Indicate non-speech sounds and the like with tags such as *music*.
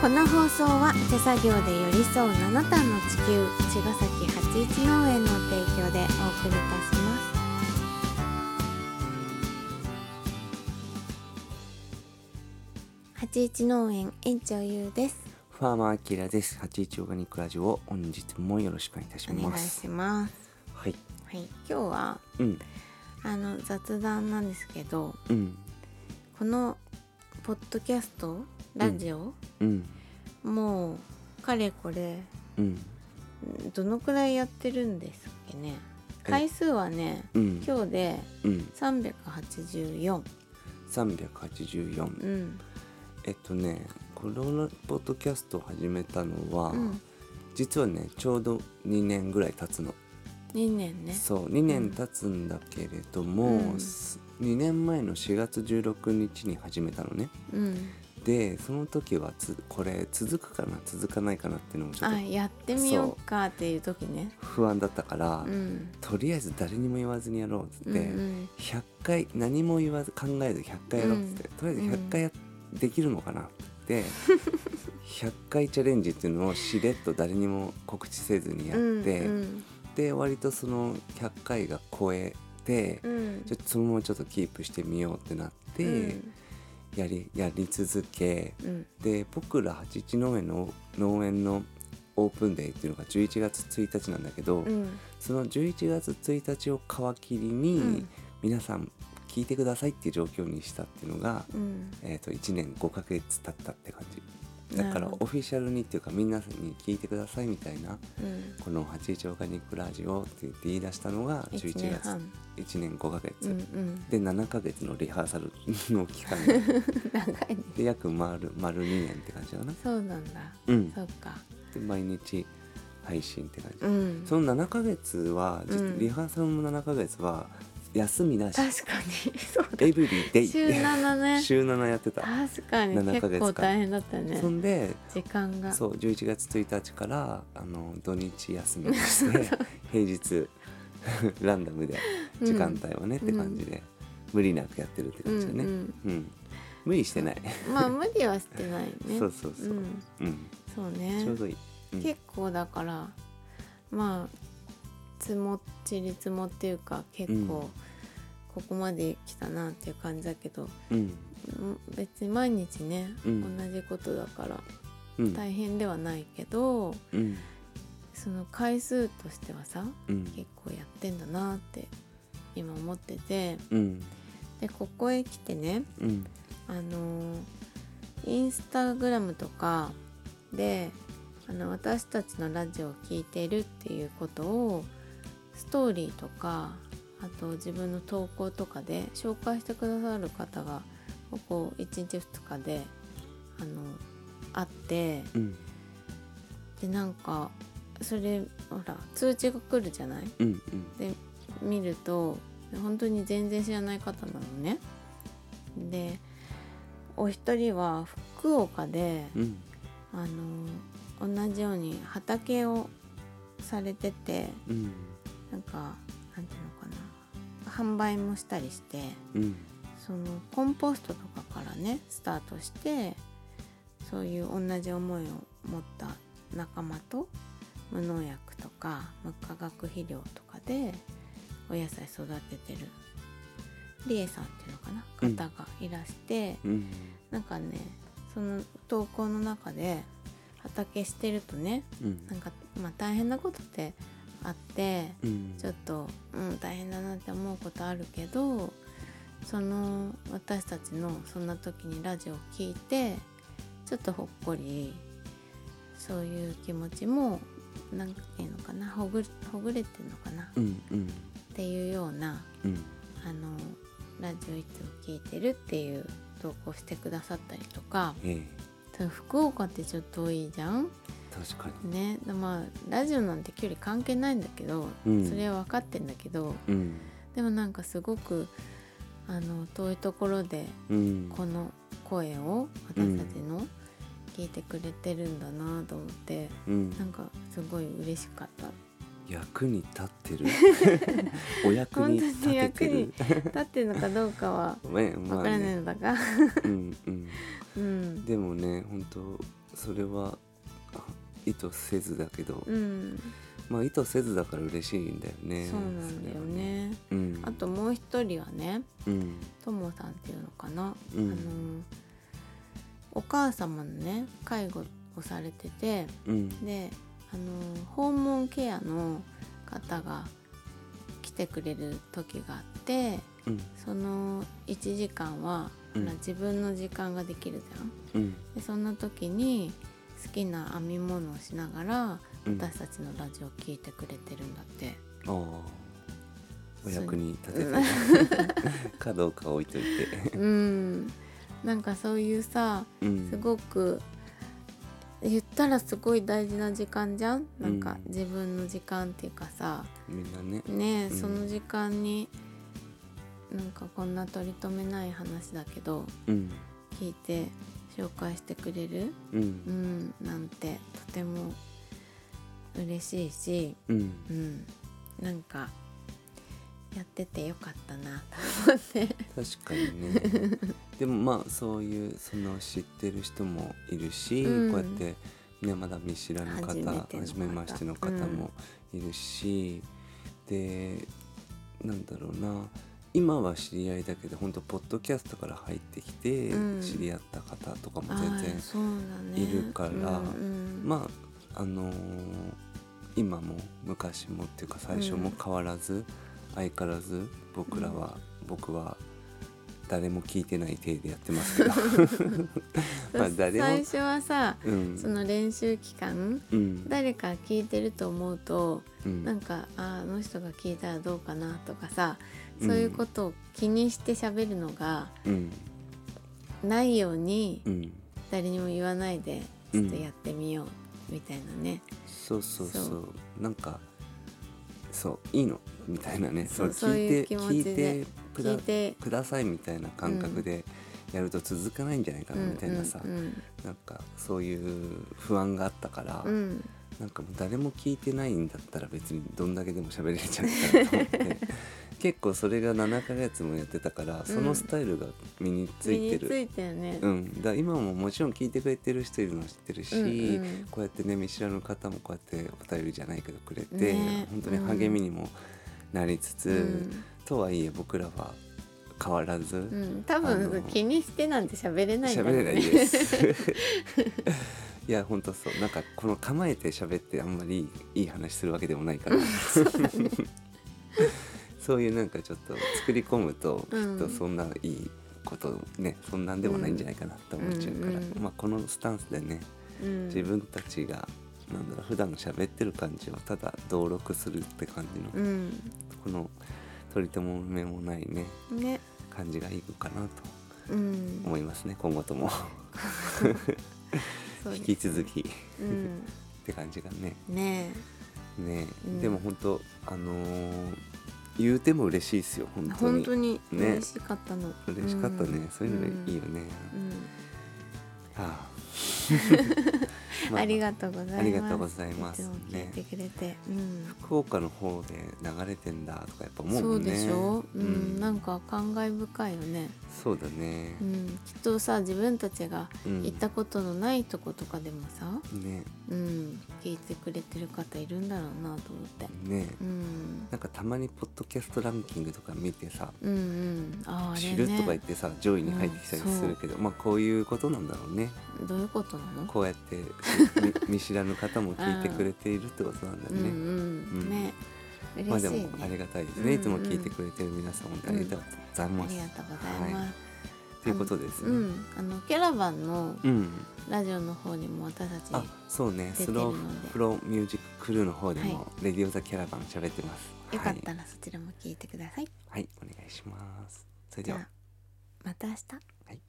この放送は手作業で寄り添う七段の地球茅ヶ崎八一農園の提供でお送りいたします八一農園園長ゆうですファーマーアキラです。八一オーガニックラジオ本日もよろしくお願いいたしお願います。しますはい。はい今日はうんあの雑談なんですけどうんこのポッドキャストラジオ、うん。もうかれこれうん。どのくらいやってるんですっけね？え。回数はねうん。今日でうん。384三百八十四。うん。えっとねこのポッドキャストを始めたのは、うん。実はねちょうど二年ぐらい経つの。2年ね。そう二年経つんだけれども、うん。す二年前の4月16日に始めたのね。うんでその時はつこれ続くかな続かないかなっていうのもちょっあやってみようかっていう時ね。と不安だったから、うん。とりあえず誰にも言わずにやろうっつっうんて、うん。100回何も言わず考えず100回やろうっつって、とりあえず100回や、できるのかなって *laughs* 100回チャレンジっていうのをしれっと誰にも告知せずにやって、うんで割とその100回が超えて、うん。ちょっとそのままちょっとキープしてみようってなって、うんやりやり続け。うん。で僕ら八一農園の農園のオープンデーっていうのが11月1日なんだけど、うん。その11月1日を皮切りに、うん。皆さん聞いてくださいっていう状況にしたっていうのが、うん。えー、と1年5ヶ月経ったって感じだからオフィシャルにっていうかみんなに聞いてくださいみたいなうん。この「八一オーガニックラジオ」って言って言い出したのが1 11月年半1年5ヶ月、うんうん。で7ヶ月のリハーサルの期間。*laughs* 長いね。で約丸丸2年って感じだな。そうなんだ。うん。そっか。で毎日配信って感じ、うん。その7ヶ月は、リハーサルも7ヶ月は休みなし。確かに。*laughs* そうだ。エブリデイ。週7ね。*laughs* 週7やってた、確かに。7ヶ月間。結構大変だったよね。そんで時間が。そう11月1日からあの土日休みにして *laughs* 平日ランダムで時間帯はね、って感じで、無理なくやってるって感じだね、ううん。ん。無理してない、まあ無理はしてないね。そうそうそう、ん。うん。そうね。ちょうどいい、うん。結構だからまあ積もちり積もっていうか結うん。構ここまで来たなっていう感じだけど、うん。うん別に毎日ね、うん。同じことだからうん。大変ではないけどうん。その回数としてはさうん。結構やってんだなって今思っててうん。でここへ来てねうん。あのーインスタグラムとかであの私たちのラジオを聴いているっていうことをストーリーとかあと自分の投稿とかで紹介してくださる方がここ1日2日であのあってうん。でなんかそれほら通知が来るじゃない？うん。で見ると本当に全然知らない方なのね。でお一人は福岡でうん。あの同じように畑をされててうんなんかなんていうのかな。販売もしたりしてうん。そのコンポストとかからねスタートしてそういう同じ思いを持った仲間と無農薬とか無化学肥料とかでお野菜育ててる。りえさんっていうのかな？うん方がいらして、うん。なんかねその投稿の中で畑してるとねうん。なんかまあ大変なことってあってうん。ちょっと、うん、大変だなって思うことあるけどその私たちのそんな時にラジオを聞いてちょっとほっこりそういう気持ちも何ていうのかなほぐほぐれてるのかなっうんうん。ていうようなうん。あのラジオいつも聞いてるっていう投稿してくださったりとかええ。福岡ってちょっと遠いじゃん？確かに。ねでまあラジオなんて距離関係ないんだけど、うん。それは分かってんだけどうん。でもなんかすごくあの遠いところでうん。この声を私たちの聞いてくれてるんだなと思って、うん。なんかすごい嬉しかった。役に立ってる？*laughs* お役に立役に立ってるのかどうかは *laughs* 分からないねのだが、うんうん。うん。でもね本当それはあ意図せずだけど、うん。まあ意図せずだから嬉しいんだよねそうなんだよね。それはね。あともう一人はねうん。ともさんっていうのかな、うん。あのお母様のね介護をされててうん。であの訪問ケアの方が来てくれる時があってうん。その1時間は、うん。自分の時間ができるじゃん。うん。でそんな時に好きな編み物をしながらうん。私たちのラジオ聞いてくれてるんだって。ああ。お役に立てて。かどう *laughs* か置いといて。*laughs* うん。なんかそういうさうん。すごく言ったらすごい大事な時間じゃん？なんかうん。自分の時間っていうかさ。みんなね。ねえ、うん。その時間になんかこんな取り留めない話だけどうん。聞いて紹介してくれる？うん。うんなんてとても嬉しいしうん。うんなんかやっててよかったな。と思って確かにね。でもまあそういうその知ってる人もいるし、うん。こうやってねまだ見知らぬ方。初めましての方もいるし、でなんだろうな今は知り合いだけど本当ポッドキャストから入ってきてうん。知り合った方とかもあ全ーそうだね。いるからうんうんまああのー今も昔もっていうか最初も変わらず、相変わらず僕らは、僕は誰も聞いてない体でやってますけど。*laughs* *laughs* まあ誰も最初はさうん。その練習期間うん。誰か聞いてると思うとうん。なんかああの人が聞いたらどうかなとかさそういうことを気にして喋るのがうんないようにうん誰にも言わないでちょっとやってみようみたいなね、そうそうそう。そなんかそういいの？みたいなね。そう聞いて聞いてくだ聞いて。くださいみたいな感覚でやると続かないんじゃないかなみたいなさ、うんなんかそういう不安があったから、うん。うんなんかもう誰も聞いてないんだったら別にどんだけでも喋れるじゃないかなと思って結構それが7ヶ月もやってたからそのスタイルが身についてる、身についたよね、うん、だ今ももちろん聞いてくれてる人いるの知ってるし、うんうん。こうやってね見知らぬ方もこうやってお便りじゃないけどくれて、ね。本当に励みにもなりつつ、うん。とはいえ僕らは変わらずうん、多あ分の気にしてなんて喋れないんだ喋れないねです。*laughs* *laughs* いや本当そう。なんかこの構えて喋ってあんまりいい話するわけでもないから。そういうなんかちょっと作り込むときうん。っとそんないいことねそんなんでもないんじゃないかなと思っちゃうから、うん。うんまあ、このスタンスでねうん。自分たちがなんだろう普段の喋ってる感じをただ登録するって感じの、うん。この取り留めもないねね。感じがいいかなとうん。思いますね今後とも。*laughs* 引き続き。っうん。て感じがね。ね。ね、うん。でも本当あのー言うても嬉しいですよ本え当に。本当にね。嬉しかったの、嬉しかったね、うん。そういうのがいいよね、うん。はあ。ま *laughs* ありがとうございます。ありがとうございます。いつも聞いてくれて、うん。福岡の方で流れてんだとかやっぱ思うそうもんね。でしょ、ううん。んなんか感慨深いよね、そうだね。う、ん、きっとさ自分たちがうん。行ったことのないとことかでもさ、ね。うん、聞いてくれてる方いるんだろうなと思って、ね。うん、なんかたまにポッドキャストランキングとか見てさうんうん。あーあれ知るとか言っねてさ上位に入ってきたりするけど、まあこういうことなんだろうね。どういうことなの？こうやってみ *laughs* 見知らぬ方も聞いてくれているってことなんだうんね、うん。ね。まあでもありがたいですね、うんうん。いつも聞いてくれてる皆さん本当にありがとうございあます、りがとうございます、ということですね。うん、あのキャラバンのうん、ラジオの方にも私たちあそうね。スロープロミュージッククルーの方でも、はレディオザキャラバン喋ってます。よかったらそちらも聞いてください、はい、はい、お願いします。それでは。また明日。はい